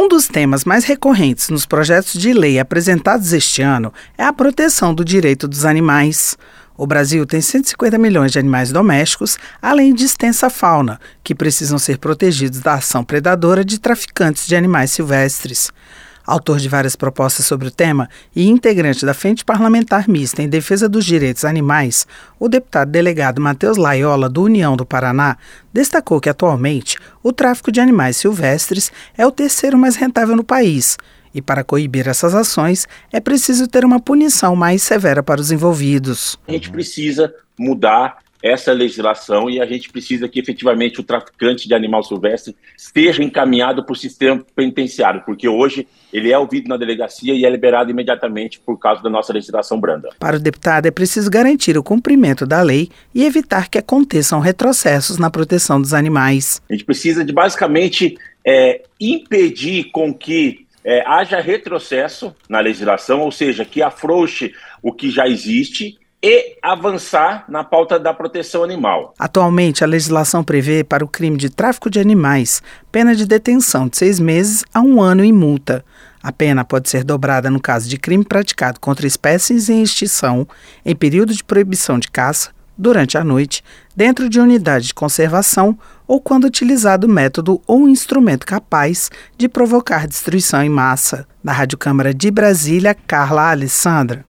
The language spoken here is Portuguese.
Um dos temas mais recorrentes nos projetos de lei apresentados este ano é a proteção do direito dos animais. O Brasil tem 150 milhões de animais domésticos, além de extensa fauna, que precisam ser protegidos da ação predadora de traficantes de animais silvestres. Autor de várias propostas sobre o tema e integrante da Frente Parlamentar Mista em Defesa dos Direitos Animais, o deputado delegado Matheus Laiola, do União do Paraná, destacou que atualmente o tráfico de animais silvestres é o terceiro mais rentável no país e para coibir essas ações, é preciso ter uma punição mais severa para os envolvidos. A gente precisa mudar essa legislação e a gente precisa que efetivamente o traficante de animal silvestre seja encaminhado para o sistema penitenciário, porque hoje ele é ouvido na delegacia e é liberado imediatamente por causa da nossa legislação branda. Para o deputado, é preciso garantir o cumprimento da lei e evitar que aconteçam retrocessos na proteção dos animais. A gente precisa de basicamente é, impedir com que é, haja retrocesso na legislação, ou seja, que afrouxe o que já existe e avançar na pauta da proteção animal. Atualmente, a legislação prevê para o crime de tráfico de animais pena de detenção de seis meses a um ano e multa. A pena pode ser dobrada no caso de crime praticado contra espécies em extinção em período de proibição de caça, durante a noite, dentro de unidade de conservação ou quando utilizado método ou instrumento capaz de provocar destruição em massa. Da Rádio Câmara de Brasília, Carla Alessandra.